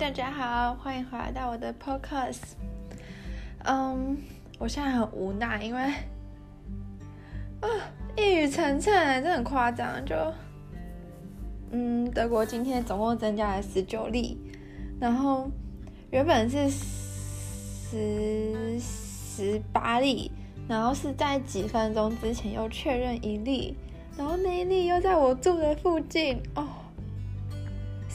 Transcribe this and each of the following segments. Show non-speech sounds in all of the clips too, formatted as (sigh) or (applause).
大家好，欢迎回来到我的 podcast。嗯，我现在很无奈，因为啊，一语成谶，这很夸张。就嗯，德国今天总共增加了十九例，然后原本是十十八例，然后是在几分钟之前又确认一例，然后那一例又在我住的附近哦。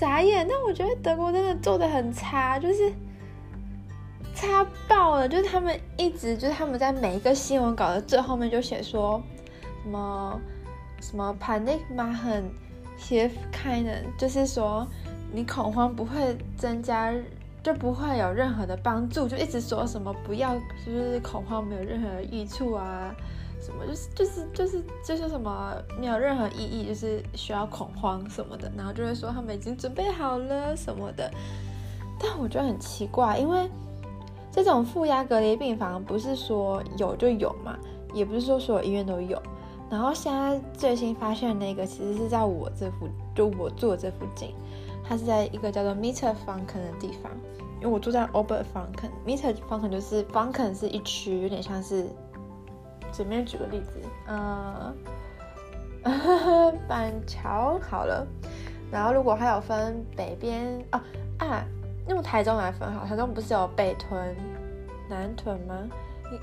傻眼，但我觉得德国真的做的很差，就是差爆了。就是他们一直，就是他们在每一个新闻稿的最后面就写说什么什么 panic machen hilft keinen”，就是说你恐慌不会增加，就不会有任何的帮助，就一直说什么不要，就是恐慌没有任何的益处啊。什么就是就是就是就是什么没有任何意义，就是需要恐慌什么的，然后就会说他们已经准备好了什么的。但我觉得很奇怪，因为这种负压隔离病房不是说有就有嘛，也不是说所有医院都有。然后现在最新发现的那个，其实是在我这附，就我住的这附近，它是在一个叫做 Mittelfranken 的地方。因为我住在 Oberfranken，Mittelfranken 就是 Franken 是一区，有点像是。随便举个例子，呃，(laughs) 板桥好了，然后如果还有分北边啊啊，用台中来分好，台中不是有北屯、南屯吗？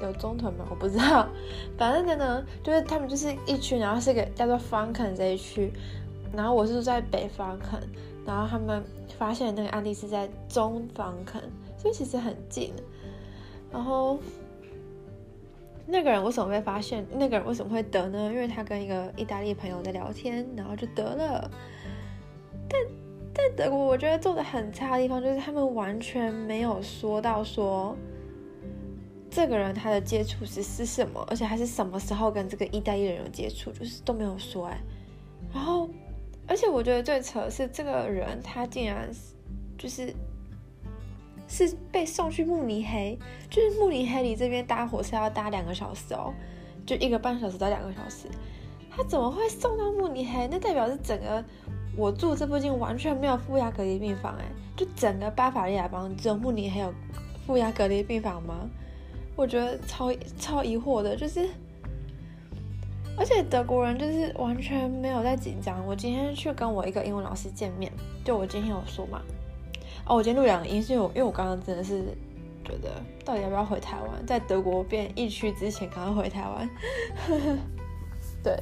有中屯吗？我不知道，反正真的就是他们就是一区，然后是个叫做 Franken 这一区，然后我是住在北 Franken，然后他们发现那个案例是在中 Franken，所以其实很近，然后。那个人为什么会发现？那个人为什么会得呢？因为他跟一个意大利朋友在聊天，然后就得了。但但德国我觉得做的很差的地方就是他们完全没有说到说这个人他的接触史是什么，而且还是什么时候跟这个意大利人有接触，就是都没有说哎。然后，而且我觉得最扯的是这个人他竟然就是。是被送去慕尼黑，就是慕尼黑离这边搭火车要搭两个小时哦，就一个半小时到两个小时。他怎么会送到慕尼黑？那代表是整个我住这附近完全没有负压隔离病房哎，就整个巴伐利亚邦只有慕尼黑有负压隔离病房吗？我觉得超超疑惑的，就是而且德国人就是完全没有在紧张。我今天去跟我一个英文老师见面，就我今天有说嘛。哦，我今天录两个音，是因为我因为我刚刚真的是觉得，到底要不要回台湾？在德国变疫区之前，赶快回台湾。(laughs) 对，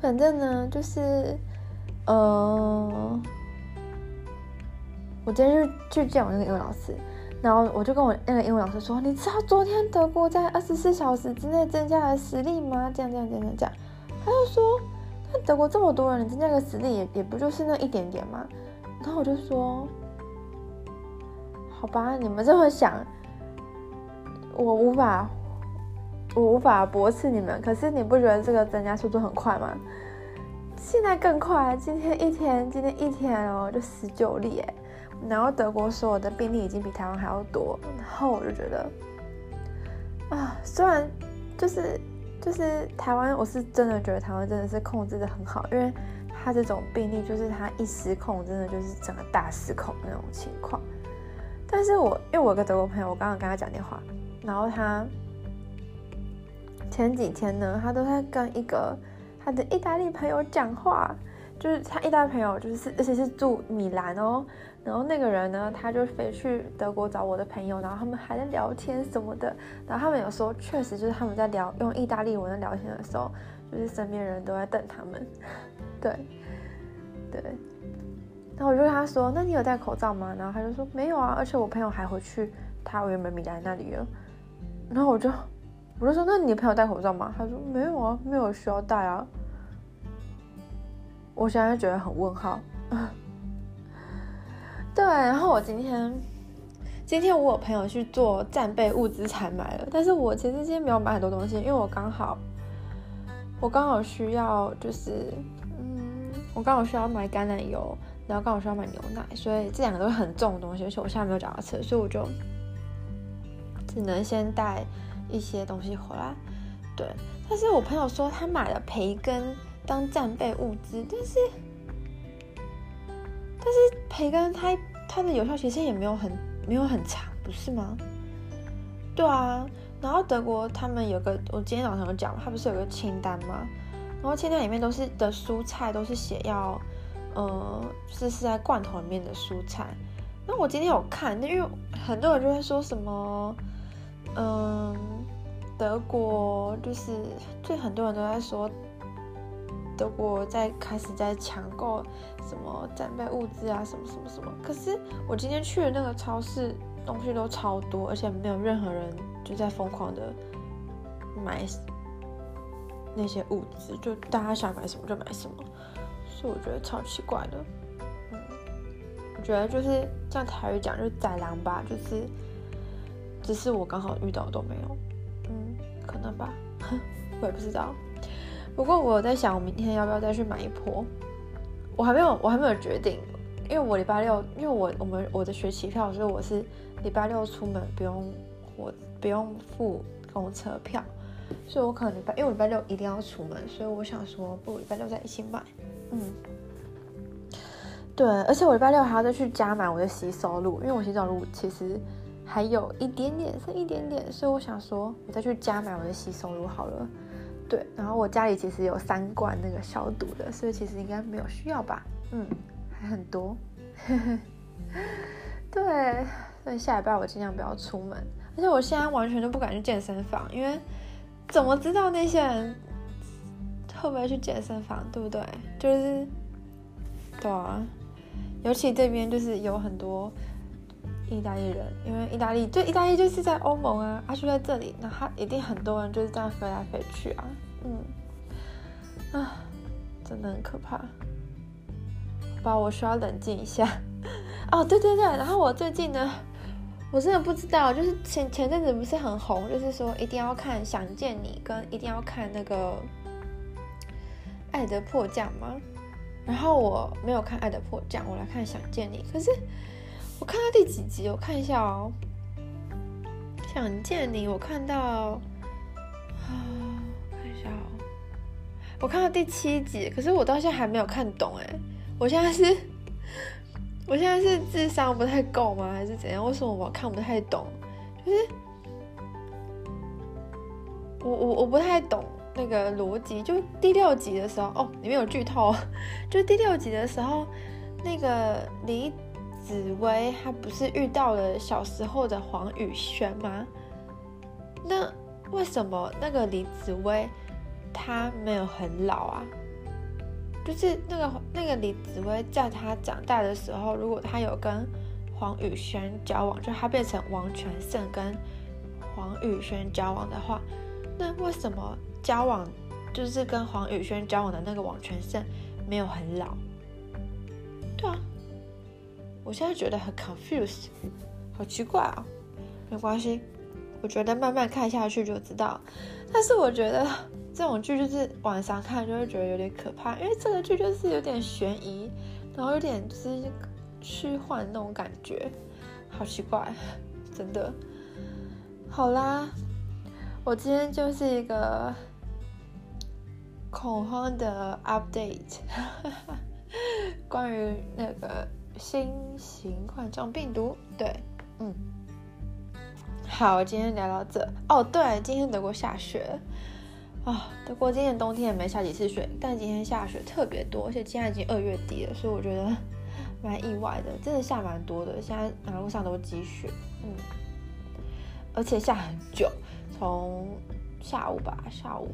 反正呢，就是，呃，我今天就去见我那个英文老师，然后我就跟我那个英文老师说：“你知道昨天德国在二十四小时之内增加了实力吗？”这样这样这样这样，他就说：“那德国这么多人，你增加个实力也也不就是那一点点吗？”然后我就说：“好吧，你们这么想，我无法，我无法驳斥你们。可是你不觉得这个增加速度很快吗？现在更快，今天一天，今天一天哦，就十九例。然后德国所有的病例已经比台湾还要多。然后我就觉得，啊，虽然就是就是台湾，我是真的觉得台湾真的是控制得很好，因为。”他这种病例就是他一失控，真的就是整个大失控那种情况。但是我因为我有个德国朋友，我刚刚跟他讲电话，然后他前几天呢，他都在跟一个他的意大利朋友讲话，就是他意大利朋友就是而且是住米兰哦，然后那个人呢，他就飞去德国找我的朋友，然后他们还在聊天什么的，然后他们有说确实就是他们在聊用意大利文的聊天的时候，就是身边人都在瞪他们。对，对，然后我就跟他说：“那你有戴口罩吗？”然后他就说：“没有啊，而且我朋友还回去他原本米兰那里了。”然后我就我就说：“那你朋友戴口罩吗？”他说：“没有啊，没有需要戴啊。”我现在觉得很问号。(laughs) 对，然后我今天今天我有朋友去做战备物资采买了，但是我其实今天没有买很多东西，因为我刚好我刚好需要就是。我刚好需要买橄榄油，然后刚好需要买牛奶，所以这两个都是很重的东西，而且我现在没有脚踏车，所以我就只能先带一些东西回来。对，但是我朋友说他买了培根当战备物资，但是但是培根它它的有效期限也没有很没有很长，不是吗？对啊，然后德国他们有个，我今天早上有讲，他不是有个清单吗？然后清单里面都是的蔬菜都是写要，呃，是是在罐头里面的蔬菜。那我今天有看，因为很多人就会说什么，嗯，德国就是就很多人都在说。德国在开始在抢购什么战备物资啊，什么什么什么。可是我今天去的那个超市，东西都超多，而且没有任何人就在疯狂的买那些物资，就大家想买什么就买什么，所以我觉得超奇怪的。嗯，我觉得就是像台语讲，就是宰狼吧，就是只是我刚好遇到都没有，嗯，可能吧，(laughs) 我也不知道。不过我在想，我明天要不要再去买一波？我还没有，我还没有决定，因为我礼拜六，因为我我们我的学期票，所以我是礼拜六出门不用我不用付公车票，所以我可能礼拜，因为礼拜六一定要出门，所以我想说，不如礼拜六再一起买。嗯，对，而且我礼拜六还要再去加买我的洗手乳，因为我洗手乳其实还有一点点，剩一点点，所以我想说，我再去加买我的洗手乳好了。对，然后我家里其实有三罐那个消毒的，所以其实应该没有需要吧？嗯，还很多。(laughs) 对，所以下礼拜我尽量不要出门，而且我现在完全都不敢去健身房，因为怎么知道那些人会不会去健身房，对不对？就是，对啊，尤其这边就是有很多意大利人，因为意大利对意大利就是在欧盟啊，他、啊、就在这里，那他一定很多人就是这样飞来飞去啊，嗯，啊，真的很可怕。吧，我需要冷静一下。(laughs) 哦，对对对，然后我最近呢，我真的不知道，就是前前阵子不是很红，就是说一定要看《想见你》跟一定要看那个《爱的迫降》吗？然后我没有看《爱的迫降》，我来看《想见你》，可是。我看到第几集？我看一下哦。想见你，我看到啊，看一下哦。我看到第七集，可是我到现在还没有看懂哎。我现在是，我现在是智商不太够吗？还是怎样？为什么我看不太懂？就是我我我不太懂那个逻辑。就第六集的时候，哦，里面有剧透。(laughs) 就第六集的时候，那个李。紫薇她不是遇到了小时候的黄宇轩吗？那为什么那个李紫薇她没有很老啊？就是那个那个李紫薇在她长大的时候，如果她有跟黄宇轩交往，就她变成王全胜跟黄宇轩交往的话，那为什么交往就是跟黄宇轩交往的那个王全胜没有很老？对啊。我现在觉得很 confused，好奇怪啊！没关系，我觉得慢慢看下去就知道。但是我觉得这种剧就是晚上看就会觉得有点可怕，因为这个剧就是有点悬疑，然后有点就是虚幻那种感觉，好奇怪，真的。好啦，我今天就是一个恐慌的 update，(laughs) 关于那个。新型冠状病毒，对，嗯，好，今天聊到这。哦，对，今天德国下雪啊，德国今年冬天也没下几次雪，但今天下雪特别多，而且现在已经二月底了，所以我觉得 (laughs) 蛮意外的，真的下蛮多的，现在马路上都积雪，嗯，而且下很久，从下午吧，下午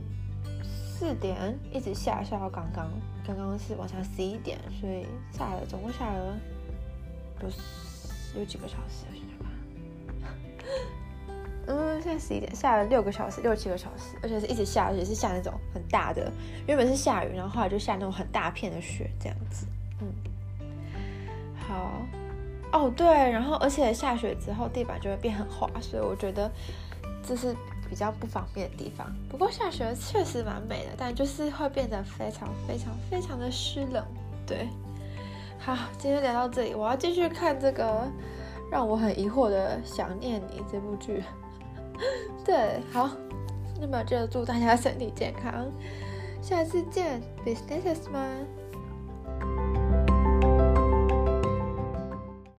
四点一直下，下到刚刚，刚刚是晚上十一点，所以下了，总共下了。有有几个小时？现在，十一点，下了六个小时，六七个小时，而且是一直下，而且是下那种很大的。原本是下雨，然后后来就下那种很大片的雪，这样子。嗯，好。哦，对，然后而且下雪之后地板就会变很滑，所以我觉得这是比较不方便的地方。不过下雪确实蛮美的，但就是会变得非常非常非常的湿冷，对。好，今天聊到这里，我要继续看这个让我很疑惑的《想念你》这部剧。(laughs) 对，好，那么就祝大家身体健康，下次见，businessman。